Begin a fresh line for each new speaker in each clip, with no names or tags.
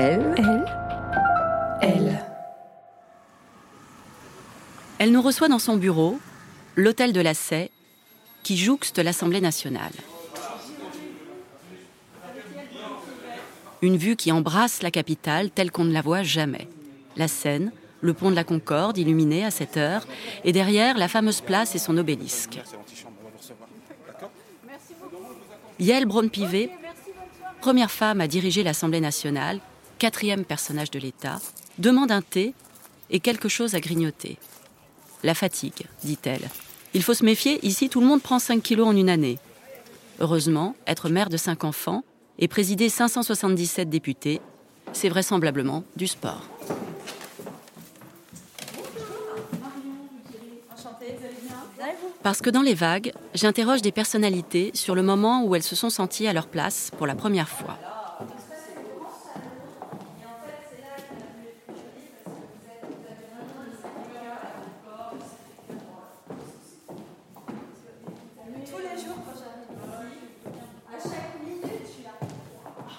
Elle, elle, elle.
Elle nous reçoit dans son bureau, l'hôtel de la Sey, qui jouxte l'Assemblée nationale. Une vue qui embrasse la capitale telle qu'on ne la voit jamais. La Seine, le pont de la Concorde illuminé à cette heure, et derrière la fameuse place et son obélisque. Yael Braun-Pivet, première femme à diriger l'Assemblée nationale, quatrième personnage de l'État, demande un thé et quelque chose à grignoter. La fatigue, dit-elle. Il faut se méfier, ici tout le monde prend 5 kilos en une année. Heureusement, être mère de 5 enfants et présider 577 députés, c'est vraisemblablement du sport. Parce que dans les vagues, j'interroge des personnalités sur le moment où elles se sont senties à leur place pour la première fois.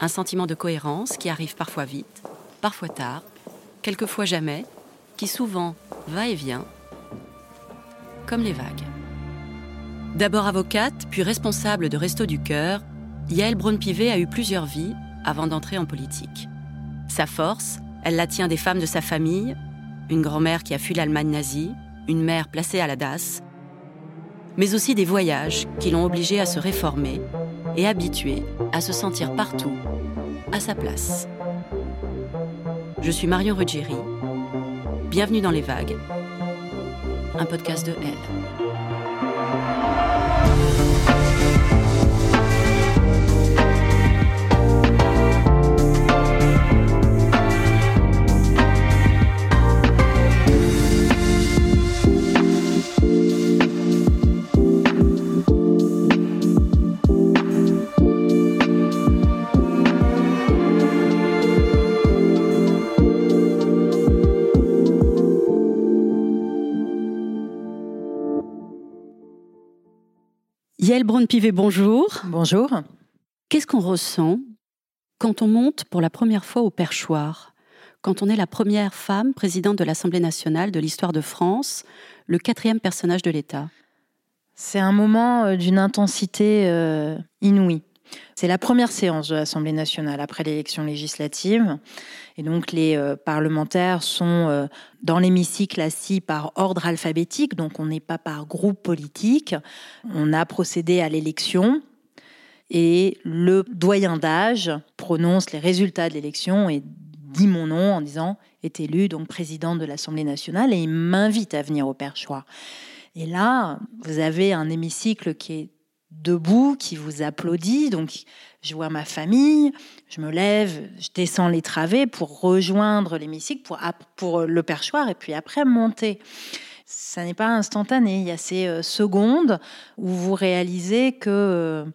Un sentiment de cohérence qui arrive parfois vite, parfois tard, quelquefois jamais, qui souvent va et vient, comme les vagues. D'abord avocate, puis responsable de Resto du Cœur, Yael Braun-Pivet a eu plusieurs vies avant d'entrer en politique. Sa force, elle la tient des femmes de sa famille, une grand-mère qui a fui l'Allemagne nazie, une mère placée à la DAS, mais aussi des voyages qui l'ont obligée à se réformer et habituée à se sentir partout, à sa place. Je suis Marion Ruggieri. Bienvenue dans Les Vagues, un podcast de Elle. Yael Braun-Pivet, bonjour.
Bonjour.
Qu'est-ce qu'on ressent quand on monte pour la première fois au perchoir? Quand on est la première femme présidente de l'Assemblée nationale de l'histoire de France, le quatrième personnage de l'État?
C'est un moment euh, d'une intensité euh, inouïe. C'est la première séance de l'Assemblée nationale après l'élection législative. Et donc les euh, parlementaires sont euh, dans l'hémicycle assis par ordre alphabétique, donc on n'est pas par groupe politique. On a procédé à l'élection et le doyen d'âge prononce les résultats de l'élection et dit mon nom en disant est élu donc président de l'Assemblée nationale et il m'invite à venir au perchoir. Et là, vous avez un hémicycle qui est debout, qui vous applaudit. Donc, je vois ma famille, je me lève, je descends les travées pour rejoindre l'hémicycle, pour, pour le perchoir, et puis après monter. Ça n'est pas instantané. Il y a ces euh, secondes où vous réalisez que euh,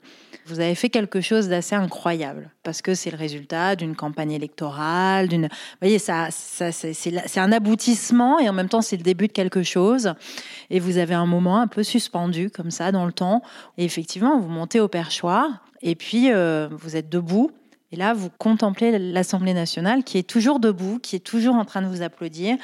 vous avez fait quelque chose d'assez incroyable parce que c'est le résultat d'une campagne électorale. Vous voyez, ça c'est un aboutissement et en même temps c'est le début de quelque chose. Et vous avez un moment un peu suspendu comme ça dans le temps. Et effectivement, vous montez au perchoir et puis euh, vous êtes debout. Et là, vous contemplez l'Assemblée nationale qui est toujours debout, qui est toujours en train de vous applaudir.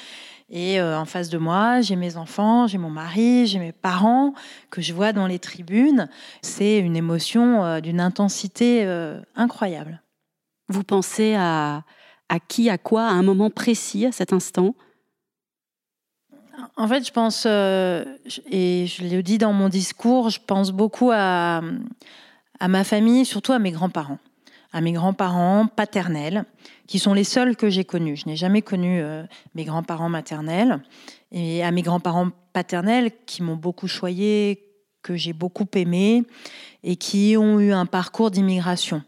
Et euh, en face de moi, j'ai mes enfants, j'ai mon mari, j'ai mes parents que je vois dans les tribunes. C'est une émotion euh, d'une intensité euh, incroyable.
Vous pensez à, à qui, à quoi, à un moment précis, à cet instant?
En fait, je pense, et je l'ai dit dans mon discours, je pense beaucoup à, à ma famille, surtout à mes grands-parents à mes grands-parents paternels, qui sont les seuls que j'ai connus. Je n'ai jamais connu euh, mes grands-parents maternels. Et à mes grands-parents paternels, qui m'ont beaucoup choyé, que j'ai beaucoup aimées et qui ont eu un parcours d'immigration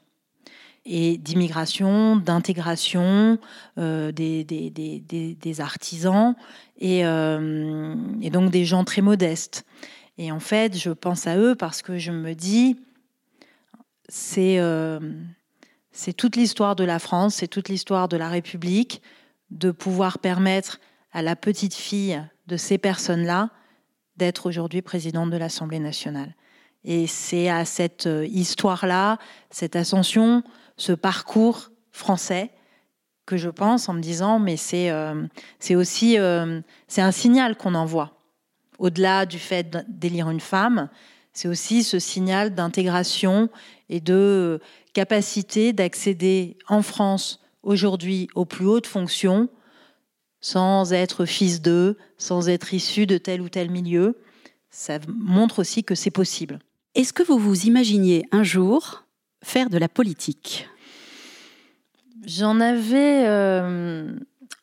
et d'immigration, d'intégration euh, des, artisans et, euh, et, donc des gens très modestes. Et en fait, je pense à eux parce que je me dis, c'est c'est toute l'histoire de la France, c'est toute l'histoire de la République, de pouvoir permettre à la petite fille de ces personnes-là d'être aujourd'hui présidente de l'Assemblée nationale. Et c'est à cette histoire-là, cette ascension, ce parcours français que je pense en me disant mais c'est euh, aussi euh, un signal qu'on envoie au-delà du fait d'élire une femme c'est aussi ce signal d'intégration et de capacité d'accéder en France aujourd'hui aux plus hautes fonctions sans être fils d'eux, sans être issu de tel ou tel milieu. Ça montre aussi que c'est possible.
Est-ce que vous vous imaginiez un jour faire de la politique?
J'en avais euh,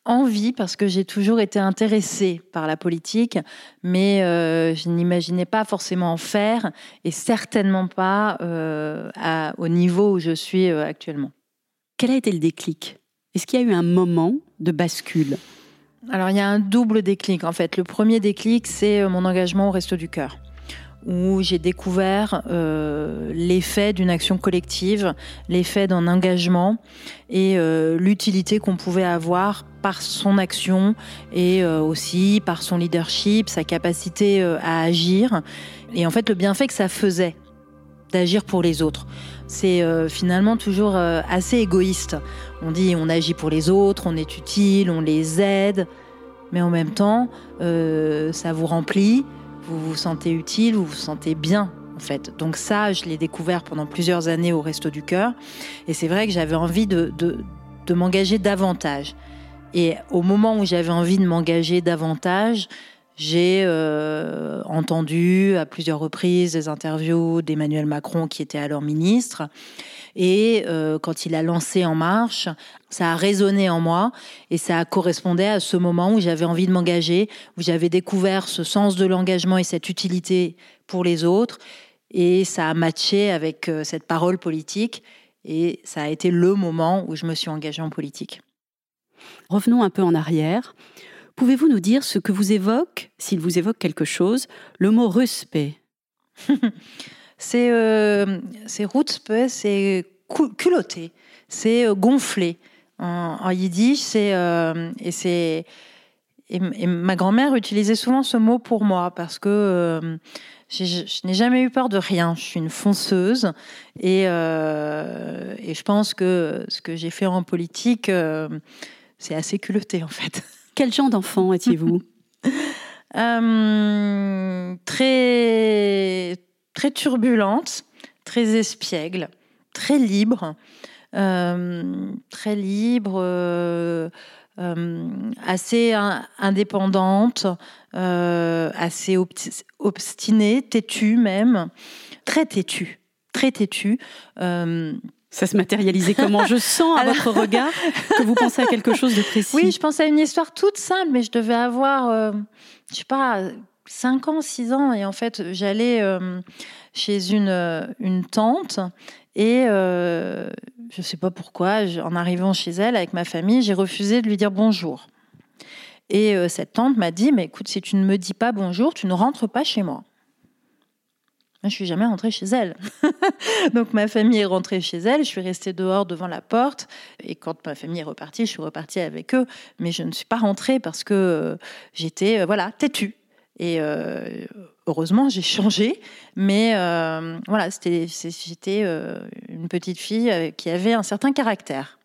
envie parce que j'ai toujours été intéressée par la politique, mais euh, je n'imaginais pas forcément en faire et certainement pas euh, au niveau où je suis actuellement.
Quel a été le déclic? Est-ce qu'il y a eu un moment de bascule?
Alors il y a un double déclic en fait. Le premier déclic, c'est mon engagement au Resto du Cœur où j'ai découvert euh, l'effet d'une action collective, l'effet d'un engagement et euh, l'utilité qu'on pouvait avoir par son action et euh, aussi par son leadership, sa capacité à agir et en fait le bienfait que ça faisait d'agir pour les autres. C'est finalement toujours assez égoïste. On dit on agit pour les autres, on est utile, on les aide, mais en même temps ça vous remplit vous vous sentez utile, vous vous sentez bien en fait. Donc ça, je l'ai découvert pendant plusieurs années au Resto du Cœur. Et c'est vrai que j'avais envie de, de, m'engager davantage. Et au moment où j'avais envie de m'engager davantage, j'ai euh, entendu à plusieurs reprises des interviews d'Emmanuel Macron, qui était alors ministre. Et euh, quand il a lancé En Marche, ça a résonné en moi et ça correspondait à ce moment où j'avais envie de m'engager, où j'avais découvert ce sens de l'engagement et cette utilité pour les autres. Et ça a matché avec euh, cette parole politique. Et ça a été le moment où je me suis engagée en politique.
Revenons un peu en arrière. Pouvez-vous nous dire ce que vous évoque, s'il vous évoque quelque chose, le mot respect
C'est euh, c'est culotté, c'est euh, gonflé. En, yiddish, c'est euh, et c'est et, ma grand-mère utilisait souvent ce mot pour moi parce que euh, je n'ai jamais eu peur de rien. Je suis une fonceuse et, et je pense que ce que j'ai fait en politique, c'est assez culotté en fait.
Quel genre d'enfant étiez-vous?
Très très turbulente, très espiègle, très libre, euh, très libre, euh, euh, assez indépendante, assez obstinée, têtue même, très têtue, très têtue.
ça se matérialisait comment? Je sens à votre regard que vous pensez à quelque chose de précis.
Oui, je pensais à une histoire toute simple, mais je devais avoir, je sais pas, 5 ans, 6 ans, et en fait, j'allais euh, chez une, euh, une tante, et euh, je ne sais pas pourquoi, en arrivant chez elle avec ma famille, j'ai refusé de lui dire bonjour. Et cette tante m'a dit, mais écoute, si tu ne me dis pas bonjour, tu ne rentres pas chez moi. Je suis jamais rentrée chez elle. Donc ma famille est rentrée chez elle, je suis restée dehors devant la porte et quand ma famille est repartie, je suis repartie avec eux, mais je ne suis pas rentrée parce que j'étais voilà, têtue. Et euh, heureusement, j'ai changé. Mais euh, voilà, j'étais euh, une petite fille qui avait un certain caractère.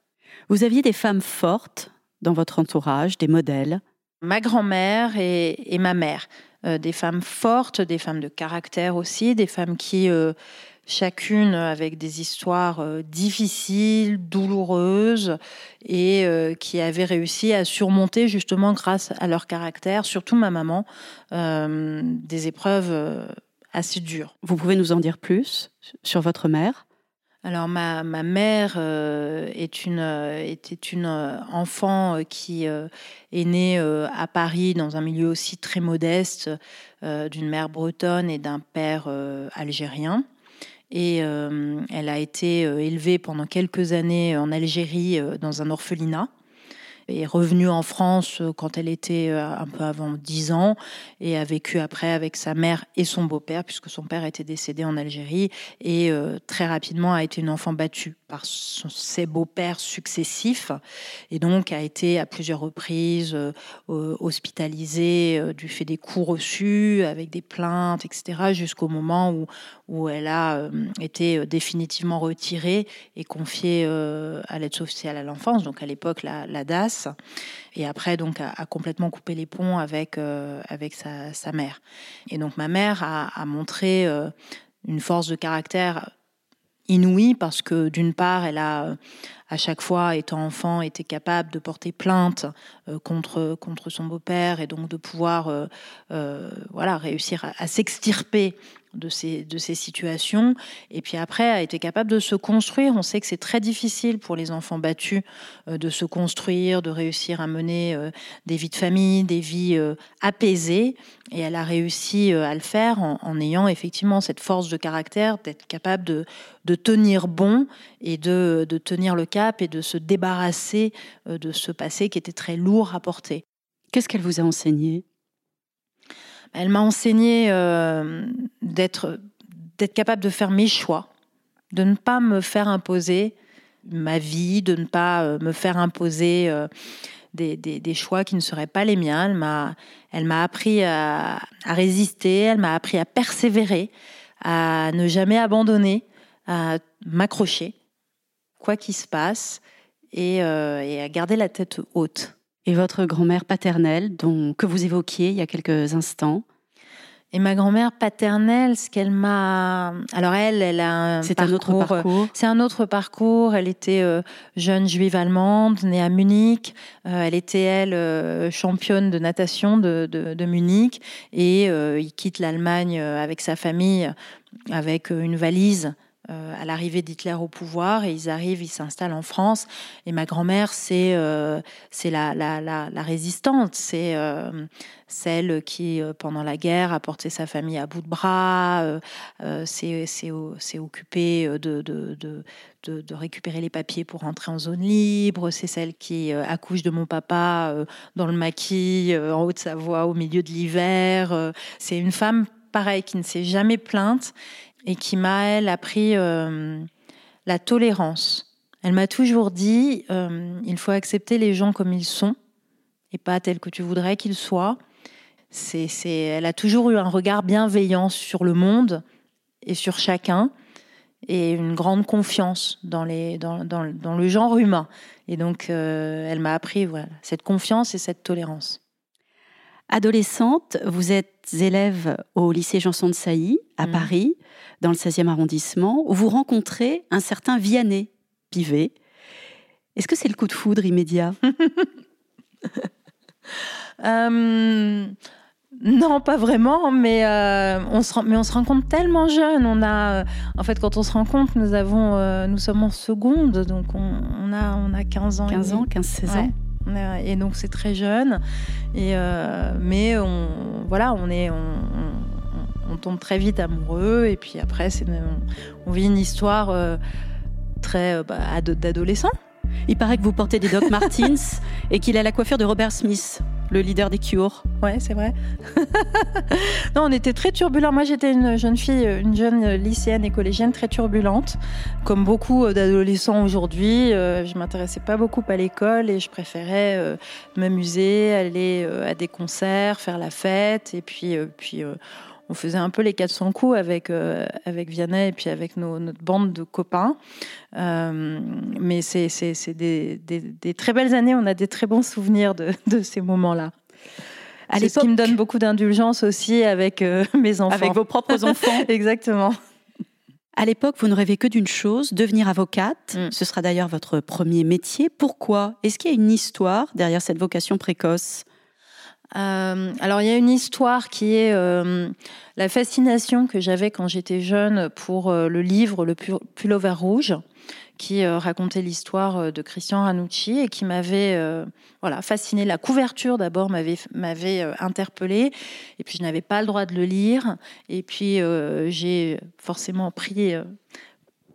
Vous aviez des femmes fortes dans votre entourage, des modèles?
Ma grand-mère et, ma mère. des femmes fortes, des femmes de caractère aussi, des femmes qui chacune avec des histoires euh, difficiles, douloureuses, et euh, qui avaient réussi à surmonter justement grâce à leur caractère, surtout ma maman, euh, des épreuves assez dures.
Vous pouvez nous en dire plus sur votre mère?
Alors ma, ma mère euh, est une, euh, était une euh, enfant qui est née à Paris dans un milieu aussi très modeste, d'une mère bretonne et d'un père algérien. Et elle a été élevée pendant quelques années en Algérie dans un orphelinat est revenue en France euh, quand elle était euh, un peu avant 10 ans et a vécu après avec sa mère et son beau-père, puisque son père était décédé en Algérie et euh, très rapidement a été une enfant battue par ses beaux-pères successifs et donc a été à plusieurs reprises hospitalisée du fait des coups reçus avec des plaintes, etc., jusqu'au moment où, où elle a été définitivement retirée et confiée à l'aide sociale à l'enfance, donc à l'époque la, la DAS et après donc a, complètement coupé les ponts avec euh, avec sa, mère. Et donc ma mère a, montré euh, une force de caractère inouïe parce que d'une part elle a à chaque fois étant enfant été capable de porter plainte euh, contre contre son beau-père et donc de pouvoir voilà réussir à s'extirper de ces, de ces situations. Et puis après, a été capable de se construire. On sait que c'est très difficile pour les enfants battus euh, de se construire, de réussir à mener euh, des vies de famille, des vies euh, apaisées. Et elle a réussi à le faire en, ayant effectivement cette force de caractère, d'être capable de, de, tenir bon et de, de tenir le cap et de se débarrasser de ce passé qui était très lourd à porter.
Qu'est-ce qu'elle vous a enseigné?
Elle m'a enseigné euh, d'être capable de faire mes choix, de ne pas me faire imposer ma vie, de ne pas euh, me faire imposer euh, des, des, choix qui ne seraient pas les miens. Elle m'a, elle m'a appris à, à, résister, elle m'a appris à persévérer, à ne jamais abandonner, à m'accrocher, quoi qu'il se passe, et, et, à garder la tête haute
et votre grand-mère paternelle, dont, que vous évoquiez il y a quelques instants.
Et ma grand-mère paternelle, ce qu'elle m'a, alors elle, elle a un
c'est un autre parcours.
C'est un autre parcours. Elle était euh, jeune juive allemande, née à Munich. Euh, elle était elle euh, championne de natation de, de, de Munich et il quitte l'Allemagne avec sa famille, avec une valise euh, à l'arrivée d'Hitler au pouvoir et ils arrivent, ils s'installent en France. Et ma grand-mère, c'est euh, la, la, résistante, c'est euh, celle qui, pendant la guerre, a porté sa famille à bout de bras, s'est occupée de, récupérer les papiers pour rentrer en zone libre. C'est celle qui accouche de mon papa dans le maquis, en Haute-Savoie, au milieu de l'hiver. C'est une femme, pareil, qui ne s'est jamais plainte et qui m'a, elle, appris euh, la tolérance. Elle m'a toujours dit, euh, il faut accepter les gens comme ils sont et pas tels que tu voudrais qu'ils soient. Elle a toujours eu un regard bienveillant sur le monde et sur chacun et une grande confiance dans, le genre humain. Et donc, euh, elle m'a appris cette confiance et cette tolérance.
Adolescente, vous êtes élève au lycée Janson de Sailly à mmh. Paris dans le 16e arrondissement, où vous rencontrez un certain Vianney Pivet. Est-ce que c'est le coup de foudre immédiat?
Euh, Non, pas vraiment, mais, euh, on se, mais on se rencontre tellement jeune. On a, euh, en fait, quand on se rencontre, nous, avons, nous sommes en seconde, donc on, a, on a 15 ans.
15 ans, 15-16 ans.
Et donc c'est très jeune. Et mais on, voilà, on est, on tombe très vite amoureux et puis après c'est on, vit une histoire euh, très euh, bah, d'adolescent.
Il paraît que vous portez des Doc Martens et qu'il a la coiffure de Robert Smith, le leader des Cure.
Ouais, c'est vrai. non, on était très turbulents. Moi, j'étais une jeune fille, une jeune lycéenne et collégienne très turbulente, comme beaucoup d'adolescents aujourd'hui. Euh, je m'intéressais pas beaucoup à l'école et je préférais m'amuser, aller à des concerts, faire la fête et puis puis on faisait un peu les 400 coups avec, euh, avec Vianney et puis avec notre bande de copains. Euh, mais c'est des, des, très belles années, on a des très bons souvenirs de, de ces moments-là. C'est ce qui me donne beaucoup d'indulgence aussi avec euh, mes enfants.
Avec vos propres enfants.
Exactement.
À l'époque, vous ne rêvez que d'une chose, devenir avocate. Mm. Ce sera d'ailleurs votre premier métier. Pourquoi? Est-ce qu'il y a une histoire derrière cette vocation précoce?
Alors il y a une histoire qui est la fascination que j'avais quand j'étais jeune pour le livre Le Pullover Rouge qui euh, racontait l'histoire euh, de Christian Ranucci et qui m'avait euh, voilà fasciné. La couverture d'abord m'avait m'avait interpellée et puis je n'avais pas le droit de le lire et puis j'ai forcément pris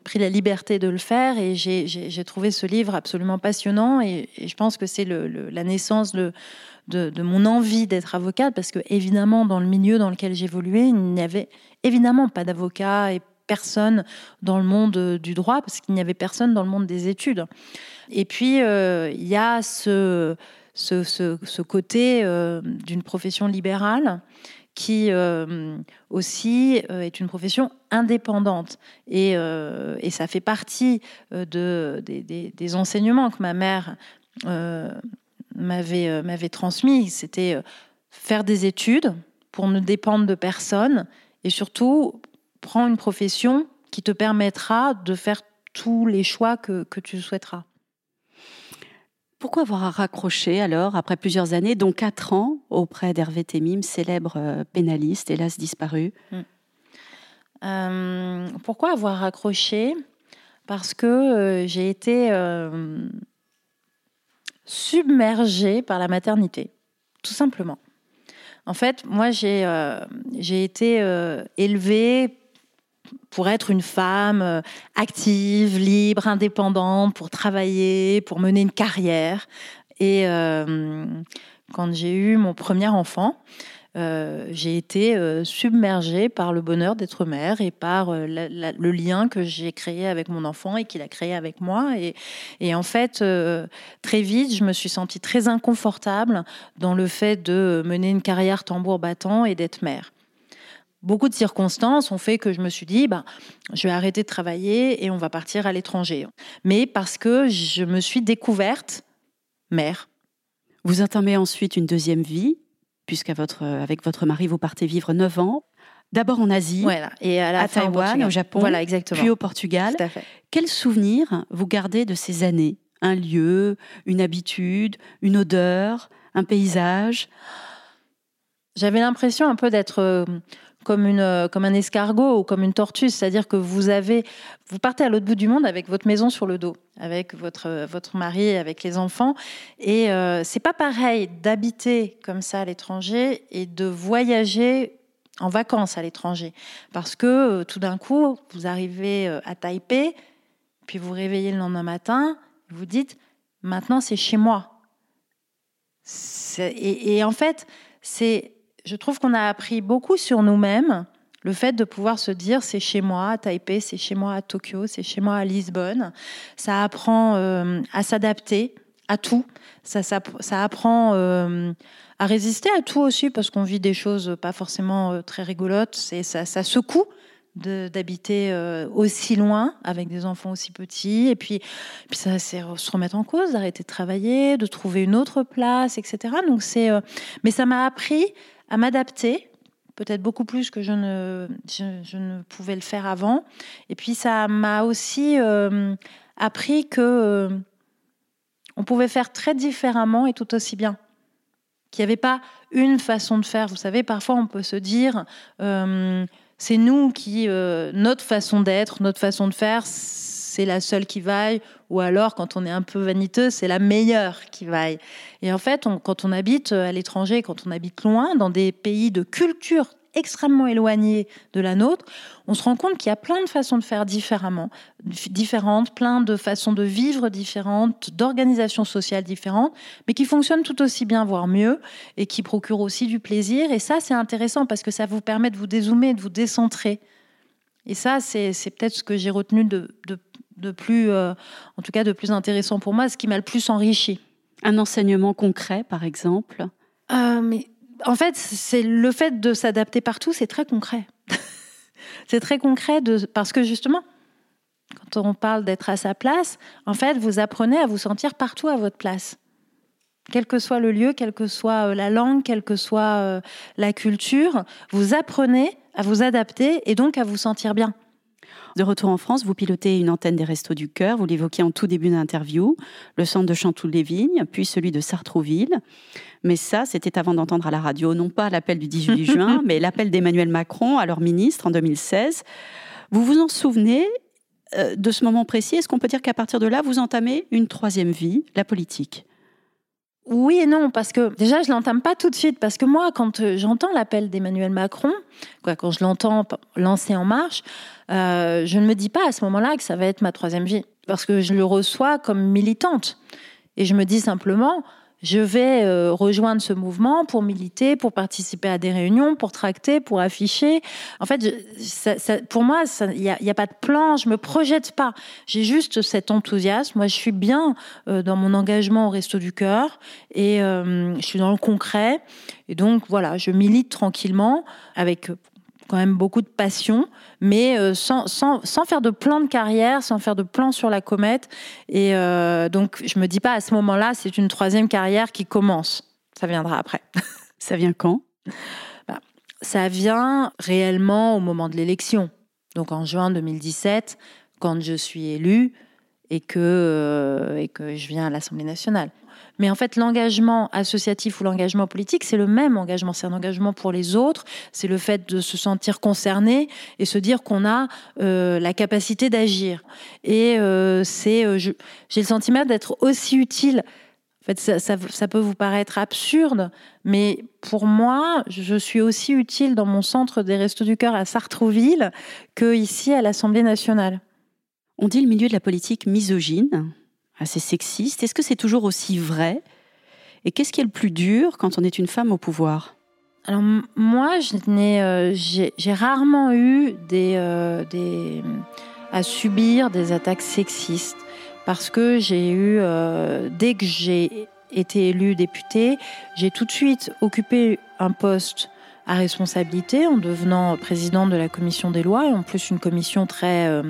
pris la liberté de le faire et j'ai trouvé ce livre absolument passionnant et, je pense que c'est la naissance de, de, mon envie d'être avocate parce que évidemment dans le milieu dans lequel j'évoluais il n'y avait évidemment pas d'avocat et personne dans le monde euh, du droit, parce qu'il n'y avait personne dans le monde des études. Et puis, euh, il y a ce, ce, côté euh, d'une profession libérale qui aussi est une profession indépendante. Et, et ça fait partie de, des, des, enseignements que ma mère m'avait, m'avait transmis. C'était faire des études pour ne dépendre de personne et surtout prends une profession qui te permettra de faire tous les choix que, tu souhaiteras.
Pourquoi avoir raccroché alors, après plusieurs années, dont quatre ans, auprès d'Hervé Temim, célèbre euh, pénaliste, hélas disparu?
Euh, Pourquoi avoir raccroché? Parce que euh, j'ai été submergée par la maternité, tout simplement. En fait, moi, j'ai été élevée pour être une femme euh, active, libre, indépendante, pour travailler, pour mener une carrière. Et euh, quand j'ai eu mon premier enfant, euh, j'ai été submergée par le bonheur d'être mère et par le lien que j'ai créé avec mon enfant et qu'il a créé avec moi. Et, et en fait, très vite, je me suis sentie très inconfortable dans le fait de mener une carrière tambour battant et d'être mère beaucoup de circonstances ont fait que je me suis dit, bah, je vais arrêter de travailler et on va partir à l'étranger. Mais parce que je me suis découverte mère.
Vous entamez ensuite une deuxième vie, puisqu'avec votre, avec votre mari, vous partez vivre 9 ans. D'abord en Asie,
voilà. et à, la
Taïwan, au Japon,
voilà, exactement.
puis au Portugal. Quels souvenirs vous gardez de ces années? Un lieu, une habitude, une odeur, un paysage?
J'avais l'impression un peu d'être euh, comme, une, euh, comme un escargot ou comme une tortue, c'est-à-dire que vous avez, vous partez à l'autre bout du monde avec votre maison sur le dos, avec votre, euh, votre mari, avec les enfants, et euh, c'est pas pareil d'habiter comme ça à l'étranger et de voyager en vacances à l'étranger, parce que tout d'un coup vous arrivez à Taipei, puis vous réveillez le lendemain matin, vous dites maintenant c'est chez moi. et en fait c'est je trouve qu'on a appris beaucoup sur nous-mêmes. Le fait de pouvoir se dire c'est chez moi à Taipei, c'est chez moi à Tokyo, c'est chez moi à Lisbonne, ça apprend euh, à s'adapter à tout. Ça, apprend euh, à résister à tout aussi parce qu'on vit des choses pas forcément euh, très rigolotes. C'est ça, secoue d'habiter aussi loin avec des enfants aussi petits et puis, puis ça c'est se remettre en cause d'arrêter de travailler de trouver une autre place etc donc c'est mais ça m'a appris à m'adapter, peut-être beaucoup plus que je ne, je, ne pouvais le faire avant. Et puis ça m'a aussi euh, appris que euh, on pouvait faire très différemment et tout aussi bien. Qu'il n'y avait pas une façon de faire. Vous savez, parfois on peut se dire, euh, c'est nous qui, notre façon d'être, notre façon de faire, c'est la seule qui vaille, ou alors quand on est un peu vaniteux, c'est la meilleure qui vaille. Et en fait, quand on habite à l'étranger, quand on habite loin, dans des pays de culture extrêmement éloignés de la nôtre, on se rend compte qu'il y a plein de façons de faire différemment, différentes, plein de façons de vivre différentes, d'organisations sociales différentes, mais qui fonctionnent tout aussi bien, voire mieux, et qui procurent aussi du plaisir. Et ça, c'est intéressant parce que ça vous permet de vous dézoomer, de vous décentrer. Et ça, c'est peut-être ce que j'ai retenu de, de plus, euh, en tout cas de plus intéressant pour moi, ce qui m'a le plus enrichi.
Un enseignement concret, par exemple?
Euh, Mais en fait, c'est le fait de s'adapter partout, c'est très concret. c'est très concret parce que justement, quand on parle d'être à sa place, en fait, vous apprenez à vous sentir partout à votre place. Quel que soit le lieu, quelle que soit euh, la langue, quelle que soit la culture, vous apprenez à vous adapter et donc à vous sentir bien.
De retour en France, vous pilotez une antenne des Restos du Cœur, vous l'évoquiez en tout début d'interview, le centre de Chantoul-les-Vignes, puis celui de Sartrouville. Mais ça, c'était avant d'entendre à la radio, non pas l'appel du 18 juin, mais l'appel d'Emmanuel Macron, alors ministre, en 2016. Vous vous en souvenez euh, de ce moment précis? Est-ce qu'on peut dire qu'à partir de là, vous entamez une troisième vie, la politique?
Oui et non, parce que déjà, je l'entame pas tout de suite, parce que moi, quand euh, j'entends l'appel d'Emmanuel Macron, quand je l'entends lancer en marche, euh, je ne me dis pas à ce moment-là que ça va être ma troisième vie, parce que je le reçois comme militante. Et je me dis simplement, je vais euh, rejoindre ce mouvement pour militer, pour participer à des réunions, pour tracter, pour afficher. En fait, pour moi, il n'y a, pas de plan, je me projette pas. J'ai juste cet enthousiasme. Moi, je suis bien euh, dans mon engagement au Resto du Cœur et euh, je suis dans le concret. Et donc, voilà, je milite tranquillement avec quand même beaucoup de passion, mais euh, sans, sans, sans, faire de plan de carrière, sans faire de plan sur la comète. Et euh, donc, je me dis pas à ce moment-là, c'est une troisième carrière qui commence. Ça viendra après.
Ça vient quand?
Bah, Ça vient réellement au moment de l'élection. Donc en juin 2017, quand je suis élue et que, euh, et que je viens à l'Assemblée nationale. Mais en fait, l'engagement associatif ou l'engagement politique, c'est le même engagement. C'est un engagement pour les autres. C'est le fait de se sentir concerné et se dire qu'on a euh, la capacité d'agir. Et euh, c'est, euh, j'ai le sentiment d'être aussi utile. En fait, ça, ça, peut vous paraître absurde, mais pour moi, je suis aussi utile dans mon centre des Restos du Cœur à Sartrouville que ici à l'Assemblée nationale.
On dit le milieu de la politique misogyne assez sexiste. Est-ce que c'est toujours aussi vrai? Et qu'est-ce qui est le plus dur quand on est une femme au pouvoir?
Alors moi, euh, j'ai rarement eu des, euh, des, à subir des attaques sexistes. Parce que j'ai eu, euh, dès que j'ai été élue députée, j'ai tout de suite occupé un poste à responsabilité en devenant présidente de la commission des lois et en plus une commission très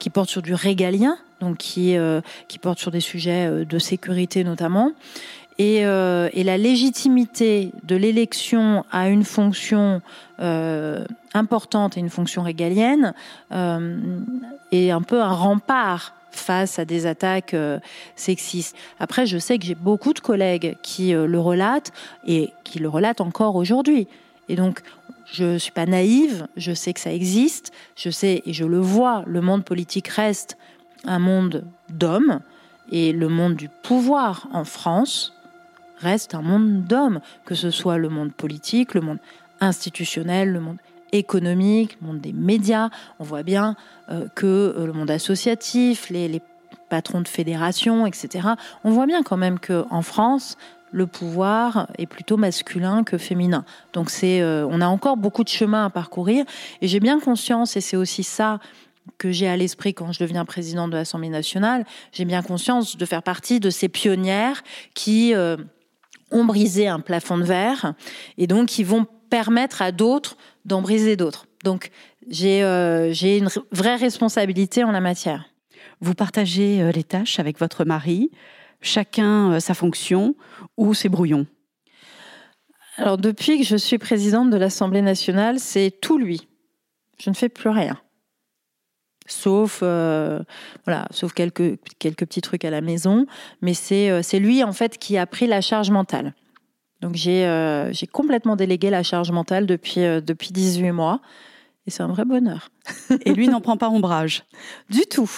qui porte sur du régalien donc qui, euh, qui porte sur des sujets euh, de sécurité notamment. Euh, et la légitimité de l'élection à une fonction importante et une fonction régalienne est un peu un rempart face à des attaques sexistes. Après, je sais que j'ai beaucoup de collègues qui le relatent et qui le relatent encore aujourd'hui. Et donc, je suis pas naïve, je sais que ça existe, je sais et je le vois, le monde politique reste un monde d'hommes et le monde du pouvoir en France reste un monde d'hommes, que ce soit le monde politique, le monde institutionnel, le monde économique, le monde des médias. On voit bien euh, que euh, le monde associatif, les, patrons de fédérations, etc. On voit bien quand même que en France, le pouvoir est plutôt masculin que féminin. Donc c'est, euh, on a encore beaucoup de chemin à parcourir. Et j'ai bien conscience, et c'est aussi ça que j'ai à l'esprit quand je deviens présidente de l'Assemblée nationale, j'ai bien conscience de faire partie de ces pionnières qui euh, ont brisé un plafond de verre et donc qui vont permettre à d'autres d'en briser d'autres. Donc j'ai euh, une vraie responsabilité en la matière.
Vous partagez euh, les tâches avec votre mari, chacun sa fonction ou ses brouillons
Alors depuis que je suis présidente de l'Assemblée nationale, c'est tout lui. Je ne fais plus rien sauf euh, voilà, sauf quelques quelques petits trucs à la maison, mais c'est euh, c'est lui en fait qui a pris la charge mentale. Donc j'ai euh, j'ai complètement délégué la charge mentale depuis depuis 18 mois et c'est un vrai bonheur.
et lui n'en prend pas ombrage
du tout.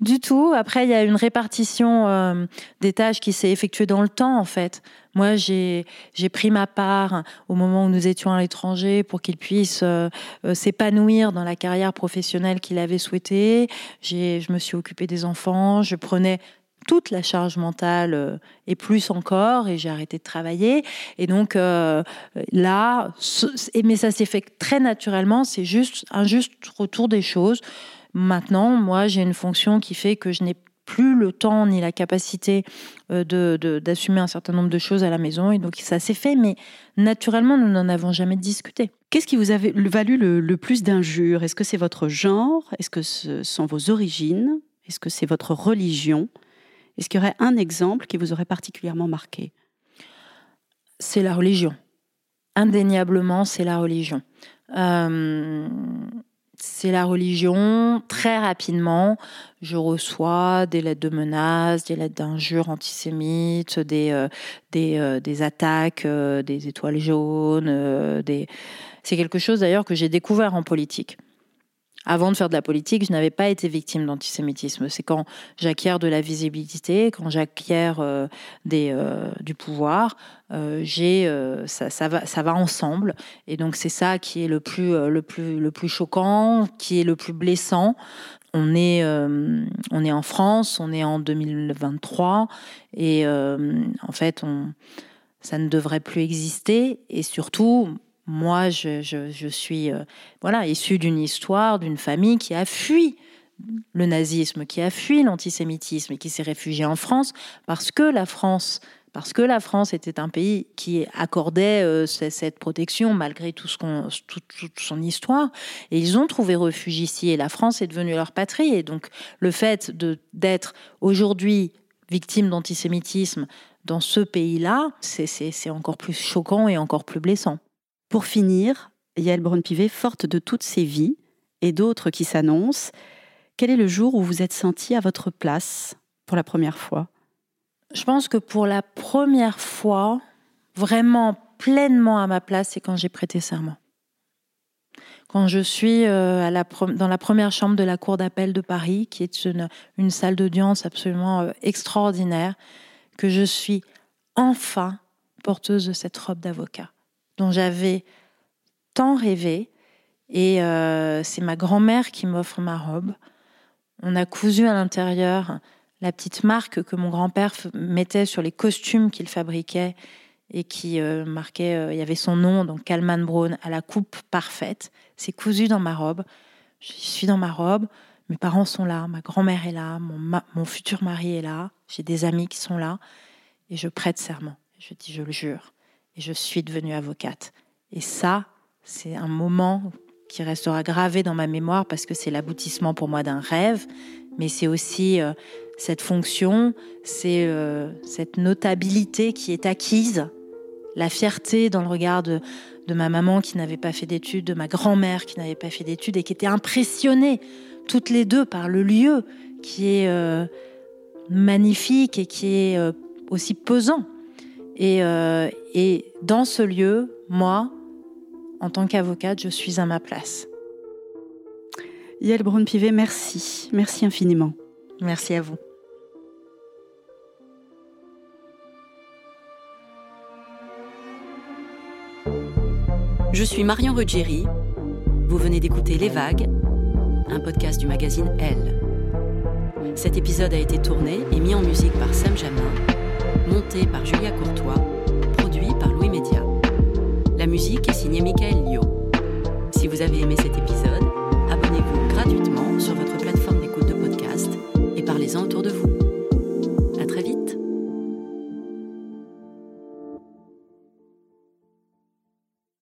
Du tout. Après, il y a une répartition euh, des tâches qui s'est effectuée dans le temps, en fait. Moi, j'ai pris ma part au moment où nous étions à l'étranger pour qu'il puisse euh, euh, s'épanouir dans la carrière professionnelle qu'il avait souhaité. Je me suis occupée des enfants. Je prenais toute la charge mentale et plus encore, et j'ai arrêté de travailler. Et donc là, mais ça s'est fait très naturellement, c'est juste un juste retour des choses. Maintenant, moi, j'ai une fonction qui fait que je n'ai plus le temps ni la capacité euh, de, d'assumer un certain nombre de choses à la maison. Et donc, ça s'est fait, mais naturellement, nous n'en avons jamais discuté.
Qu'est-ce qui vous a valu le, plus d'injures? Est-ce que c'est votre genre? Est-ce que ce sont vos origines? Est-ce que c'est votre religion? Est-ce qu'il y aurait un exemple qui vous aurait particulièrement marqué?
C'est la religion. Indéniablement, c'est la religion. Euh, c'est la religion. Très rapidement, je reçois des lettres de menaces, des lettres d'injures antisémites, des, euh, euh, des, attaques, euh, des étoiles jaunes. C'est quelque chose d'ailleurs que j'ai découvert en politique. Avant de faire de la politique, je n'avais pas été victime d'antisémitisme. C'est quand j'acquiers de la visibilité, quand j'acquiers des, du pouvoir, j'ai ça, ça, va, ça va ensemble. Et donc c'est ça qui est le plus, le, plus, le plus choquant, qui est le plus blessant. On est, on est en France, on est en 2023, et en fait, on, ça ne devrait plus exister. Et surtout, moi, je, suis euh, voilà issue d'une histoire, d'une famille qui a fui le nazisme, qui a fui l'antisémitisme et qui s'est réfugiée en France parce que la France parce que la France était un pays qui accordait euh, cette protection malgré tout toute son histoire. Et ils ont trouvé refuge ici et la France est devenue leur patrie. Et donc le fait d'être aujourd'hui victime d'antisémitisme dans ce pays-là, c'est encore plus choquant et encore plus blessant.
Pour finir, Yael Braun-Pivet, forte de toutes ces vies et d'autres qui s'annoncent, quel est le jour où vous êtes sentie à votre place pour la première fois?
Je pense que pour la première fois, vraiment pleinement à ma place, c'est quand j'ai prêté serment. Quand je suis euh, dans la première chambre de la Cour d'appel de Paris, qui est une, une salle d'audience absolument euh, extraordinaire, que je suis enfin porteuse de cette robe d'avocat dont j'avais tant rêvé. Et euh, c'est ma grand-mère qui m'offre ma robe. On a cousu à l'intérieur la petite marque que mon grand-père mettait sur les costumes qu'il fabriquait et qui euh, marquait, euh, il y avait son nom, donc Kalman Brown, à la coupe parfaite. C'est cousu dans ma robe. Je suis dans ma robe. Mes parents sont là, ma grand-mère est là, mon, mon futur mari est là, j'ai des amis qui sont là, et je prête serment. Je dis, je le jure, et je suis devenue avocate. Et ça, c'est un moment qui restera gravé dans ma mémoire parce que c'est l'aboutissement pour moi d'un rêve, mais c'est aussi euh, cette fonction, c'est euh, cette notabilité qui est acquise, la fierté dans le regard de, ma maman qui n'avait pas fait d'études, de ma grand-mère qui n'avait pas fait d'études et qui était impressionnée toutes les deux par le lieu qui est euh, magnifique et qui est aussi pesant. Euh, et, dans ce lieu, moi, en tant qu'avocate, je suis à ma place.
Yael Braun-Pivet, merci. Merci infiniment.
Merci à vous.
Je suis Marion Ruggieri. Vous venez d'écouter Les Vagues, un podcast du magazine Elle. Cet épisode a été tourné et mis en musique par Sam Jamin monté par Julia Courtois, produit par Louis Média. La musique est signée Michael Lio. Si vous avez aimé cet épisode, abonnez-vous gratuitement sur votre plateforme d'écoute de podcast et parlez-en autour de vous.